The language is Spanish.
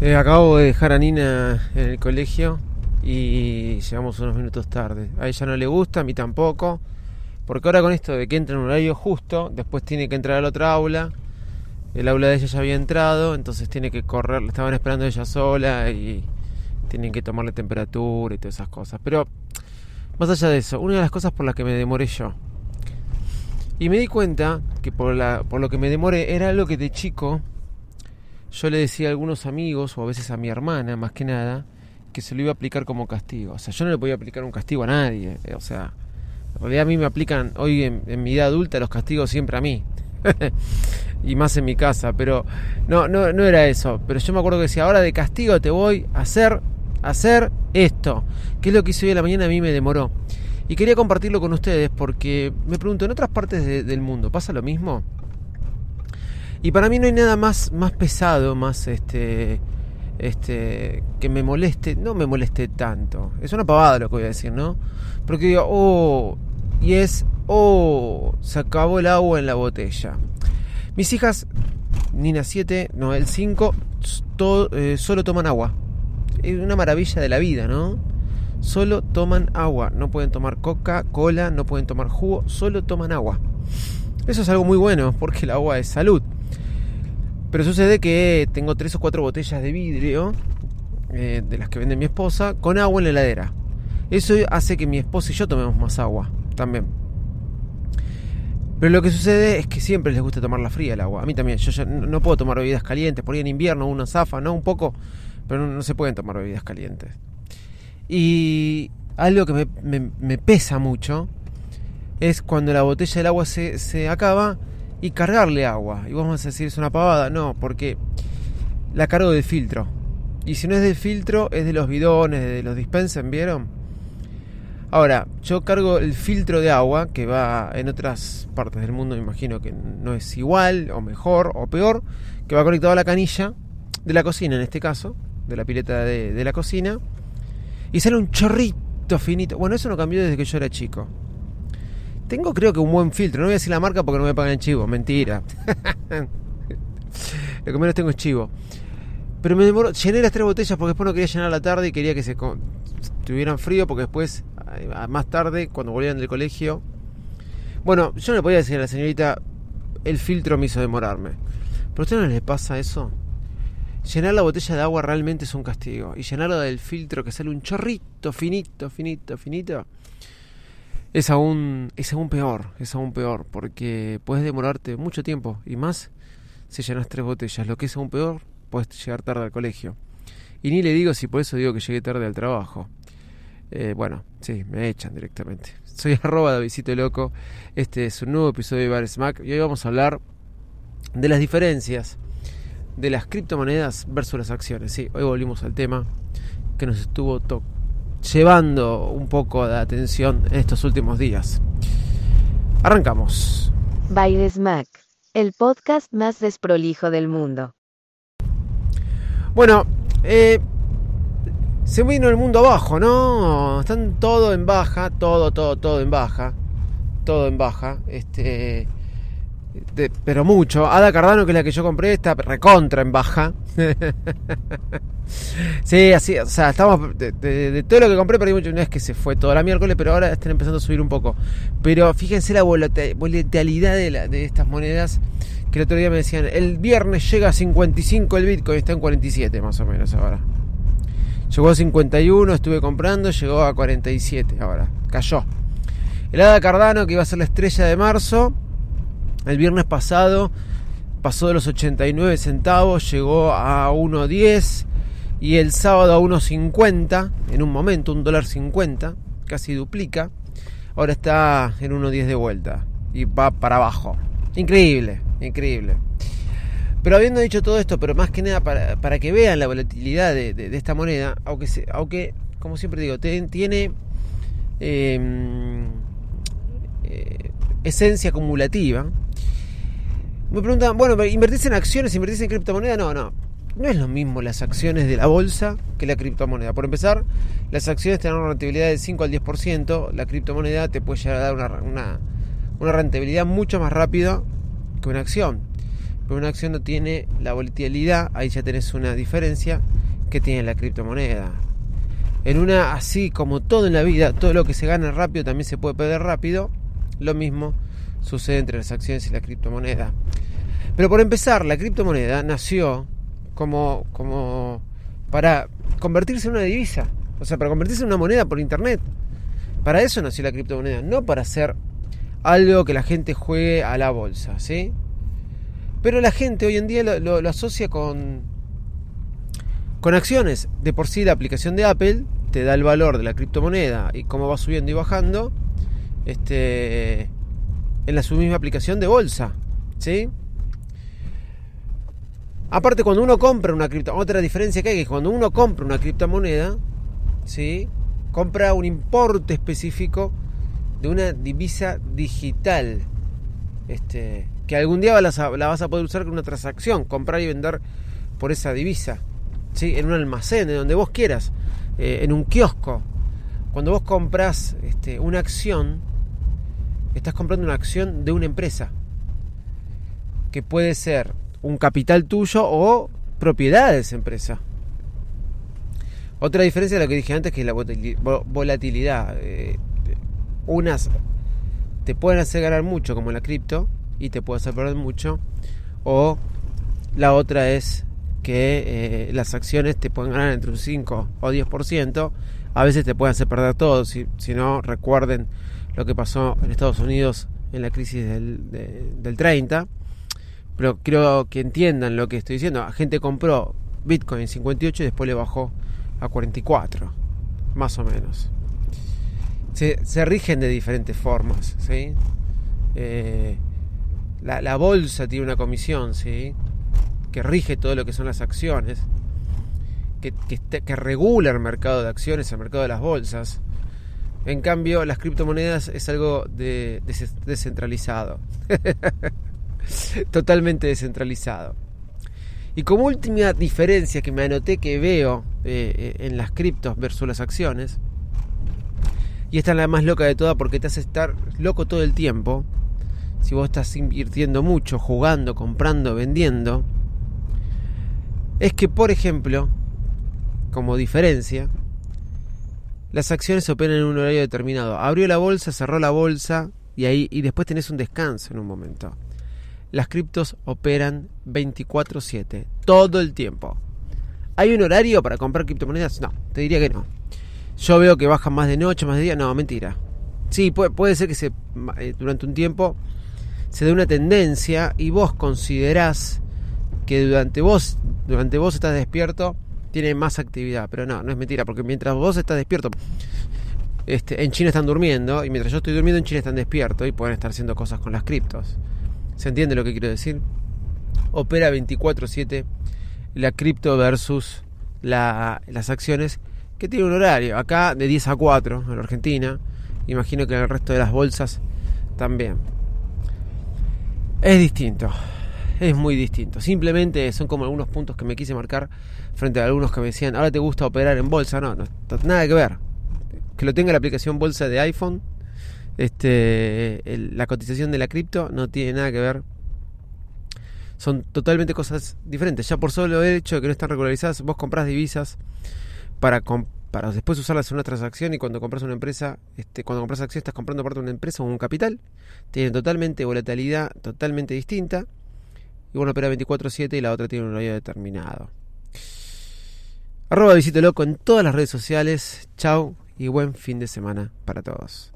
Eh, acabo de dejar a Nina en el colegio y llegamos unos minutos tarde. A ella no le gusta, a mí tampoco. Porque ahora con esto de que entra en un horario justo, después tiene que entrar a la otra aula. El aula de ella ya había entrado, entonces tiene que correr. Le estaban esperando ella sola y tienen que tomarle temperatura y todas esas cosas. Pero más allá de eso, una de las cosas por las que me demoré yo. Y me di cuenta que por, la, por lo que me demoré era algo que de chico yo le decía a algunos amigos o a veces a mi hermana más que nada que se lo iba a aplicar como castigo. O sea, yo no le podía aplicar un castigo a nadie. O sea, en realidad a mí me aplican hoy en, mi edad adulta los castigos siempre a mí. y más en mi casa, pero no, no, no era eso. Pero yo me acuerdo que decía, ahora de castigo te voy a hacer, hacer esto. Que es lo que hice hoy en la mañana, a mí me demoró. Y quería compartirlo con ustedes porque me pregunto, ¿en otras partes de- del mundo pasa lo mismo? Y para mí no hay nada más, más pesado, más este, este, que me moleste, no me moleste tanto. Es una pavada lo que voy a decir, ¿no? Porque digo, oh, y es, oh, se acabó el agua en la botella. Mis hijas, Nina 7, Noel 5, to- eh, solo toman agua. Es una maravilla de la vida, ¿no? Solo toman agua. No pueden tomar Coca-Cola, no pueden tomar jugo, solo toman agua. Eso es algo muy bueno porque el agua es salud. Pero sucede que tengo tres o cuatro botellas de vidrio, eh, de las que vende mi esposa, con agua en la heladera. Eso hace que mi esposa y yo tomemos más agua también. Pero lo que sucede es que siempre les gusta tomar la fría el agua. A mí también. Yo no puedo tomar bebidas calientes. Por ahí en invierno una zafa, ¿no? Un poco. Pero no se pueden tomar bebidas calientes. Y algo que me, pesa mucho es cuando la botella del agua se, se acaba y cargarle agua. Y vos vas a decir, es una pavada. No, porque la cargo de filtro. Y si no es de filtro, es de los bidones, de los dispensen, ¿vieron? Ahora, yo cargo el filtro de agua que va en otras partes del mundo, me imagino que no es igual, o mejor, o peor, que va conectado a la canilla de la cocina, en este caso, de la pileta de, de la cocina, y sale un chorrito finito. Bueno, eso no cambió desde que yo era chico. Tengo creo que un buen filtro, no voy a decir la marca porque no me pagan el chivo, mentira. Lo que menos tengo es chivo. Pero me demoró, llené las tres botellas porque después no quería llenar la tarde y quería que se tuvieran frío porque después, más tarde, cuando volvían del colegio... Bueno, yo no le podía decir a la señorita, el filtro me hizo demorarme. ¿Pero a ustedes no les pasa eso? Llenar la botella de agua realmente es un castigo. Y llenarla del filtro que sale un chorrito finito, finito, finito, es aún, es aún peor, es aún peor, porque puedes demorarte mucho tiempo y más si llenas tres botellas. Lo que es aún peor, puedes llegar tarde al colegio. Y ni le digo si por eso digo que llegué tarde al trabajo. Eh, bueno, sí, me echan directamente. Soy arroba Davidcito Loco. Este es un nuevo episodio de Bar Smack y hoy vamos a hablar de las diferencias de las criptomonedas versus las acciones. Sí, hoy volvimos al tema que nos estuvo llevando un poco de atención en estos últimos días. Arrancamos. By Smack, el podcast más desprolijo del mundo. Bueno, eh, se vino el mundo abajo, ¿no? Están todo en baja, todo, todo, todo en baja, todo en baja, este, de- pero mucho. Ada Cardano, que es la que yo compré, está recontra en baja. sí, así, o sea, estamos de, de- todo lo que compré, perdí mucho. No es que se fue toda la miércoles, pero ahora están empezando a subir un poco. Pero fíjense la volatilidad de, de estas monedas. Que el otro día me decían, el viernes llega a 55 el Bitcoin, está en 47 más o menos ahora. Llegó a 51, estuve comprando, llegó a 47 ahora. Cayó. El Ada Cardano, que iba a ser la estrella de marzo, el viernes pasado pasó de los 89 centavos, llegó a 1.10 y el sábado a 1.50, en un momento, un dólar 50, casi duplica. Ahora está en 1.10 de vuelta y va para abajo. Increíble, increíble. Pero habiendo dicho todo esto, pero más que nada para, que vean la volatilidad de, esta moneda, aunque, como siempre digo, tiene eh, eh, esencia acumulativa. Me preguntan, bueno, ¿invertís en acciones? ¿Invertís en criptomoneda? No, no. No es lo mismo las acciones de la bolsa que la criptomoneda. Por empezar, las acciones tienen una rentabilidad del 5 al 10%. La criptomoneda te puede llegar a dar una, una, una rentabilidad mucho más rápida que una acción. Pero una acción no tiene la volatilidad, ahí ya tenés una diferencia que tiene la criptomoneda. En una, así como todo en la vida, todo lo que se gana rápido también se puede perder rápido. Lo mismo sucede entre las acciones y la criptomoneda. Pero por empezar, la criptomoneda nació como, como para convertirse en una divisa. O sea, para convertirse en una moneda por internet. Para eso nació la criptomoneda, no para hacer algo que la gente juegue a la bolsa, ¿sí? Pero la gente hoy en día lo, asocia con, con acciones. De por sí la aplicación de Apple te da el valor de la criptomoneda y cómo va subiendo y bajando este, en la su misma aplicación de bolsa. ¿sí? Aparte, cuando uno compra una criptomoneda, otra diferencia que hay es cuando uno compra una criptomoneda, ¿sí? compra un importe específico de una divisa digital. Este, que algún día la, la vas a poder usar con una transacción, comprar y vender por esa divisa. ¿sí? En un almacén, en donde vos quieras eh, en un kiosco. Cuando vos compras este, una acción, estás comprando una acción de una empresa. Que puede ser un capital tuyo o propiedad de esa empresa. Otra diferencia de lo que dije antes que es la volatilidad. Eh, unas te pueden hacer ganar mucho como la cripto y te puede hacer perder mucho. O la otra es que eh, las acciones te pueden ganar entre un 5 o 10%, a veces te pueden hacer perder todo, si, si no recuerden lo que pasó en Estados Unidos en la crisis del, de, del 30, pero quiero que entiendan lo que estoy diciendo, la gente compró Bitcoin en 58 y después le bajó a 44, más o menos. Se, se rigen de diferentes formas, ¿sí? Eh, la, la bolsa tiene una comisión, ¿sí? que rige todo lo que son las acciones, que, que, que, regula el mercado de acciones, el mercado de las bolsas. En cambio, las criptomonedas es algo de, de, descentralizado. Totalmente descentralizado. Y como última diferencia que me anoté que veo eh, en las criptos versus las acciones, y esta es la más loca de todas porque te hace estar loco todo el tiempo, si vos estás invirtiendo mucho, jugando, comprando, vendiendo, es que, por ejemplo, como diferencia, las acciones operan en un horario determinado. Abrió la bolsa, cerró la bolsa y ahí y después tenés un descanso en un momento. Las criptos operan 24/7, todo el tiempo. ¿Hay un horario para comprar criptomonedas? No, te diría que no. Yo veo que bajan más de noche, más de día. No, mentira. Sí, puede, puede ser que se, eh, durante un tiempo se dé una tendencia y vos considerás que durante vos, durante vos estás despierto, tiene más actividad. Pero no, no es mentira, porque mientras vos estás despierto, este, en China están durmiendo, y mientras yo estoy durmiendo, en China están despiertos y pueden estar haciendo cosas con las criptos. ¿Se entiende lo que quiero decir? Opera 24-7 la cripto versus la, las acciones que tiene un horario. Acá de 10 a 4 en Argentina. Imagino que en el resto de las bolsas también. Es distinto es muy distinto. Simplemente son como algunos puntos que me quise marcar frente a algunos que me decían, ahora te gusta operar en bolsa. No, no, nada que ver. Que lo tenga la aplicación bolsa de iPhone, este, la cotización de la cripto no tiene nada que ver. Son totalmente cosas diferentes. Ya por solo el hecho de que no están regularizadas, vos compras divisas para, para después usarlas en una transacción y cuando compras una empresa, este, cuando compras acciones estás comprando parte de una empresa o un capital. Tienen totalmente volatilidad, totalmente distinta y bueno, opera 24-7 y la otra tiene un horario determinado. Arroba Visito Loco en todas las redes sociales. Chao y buen fin de semana para todos.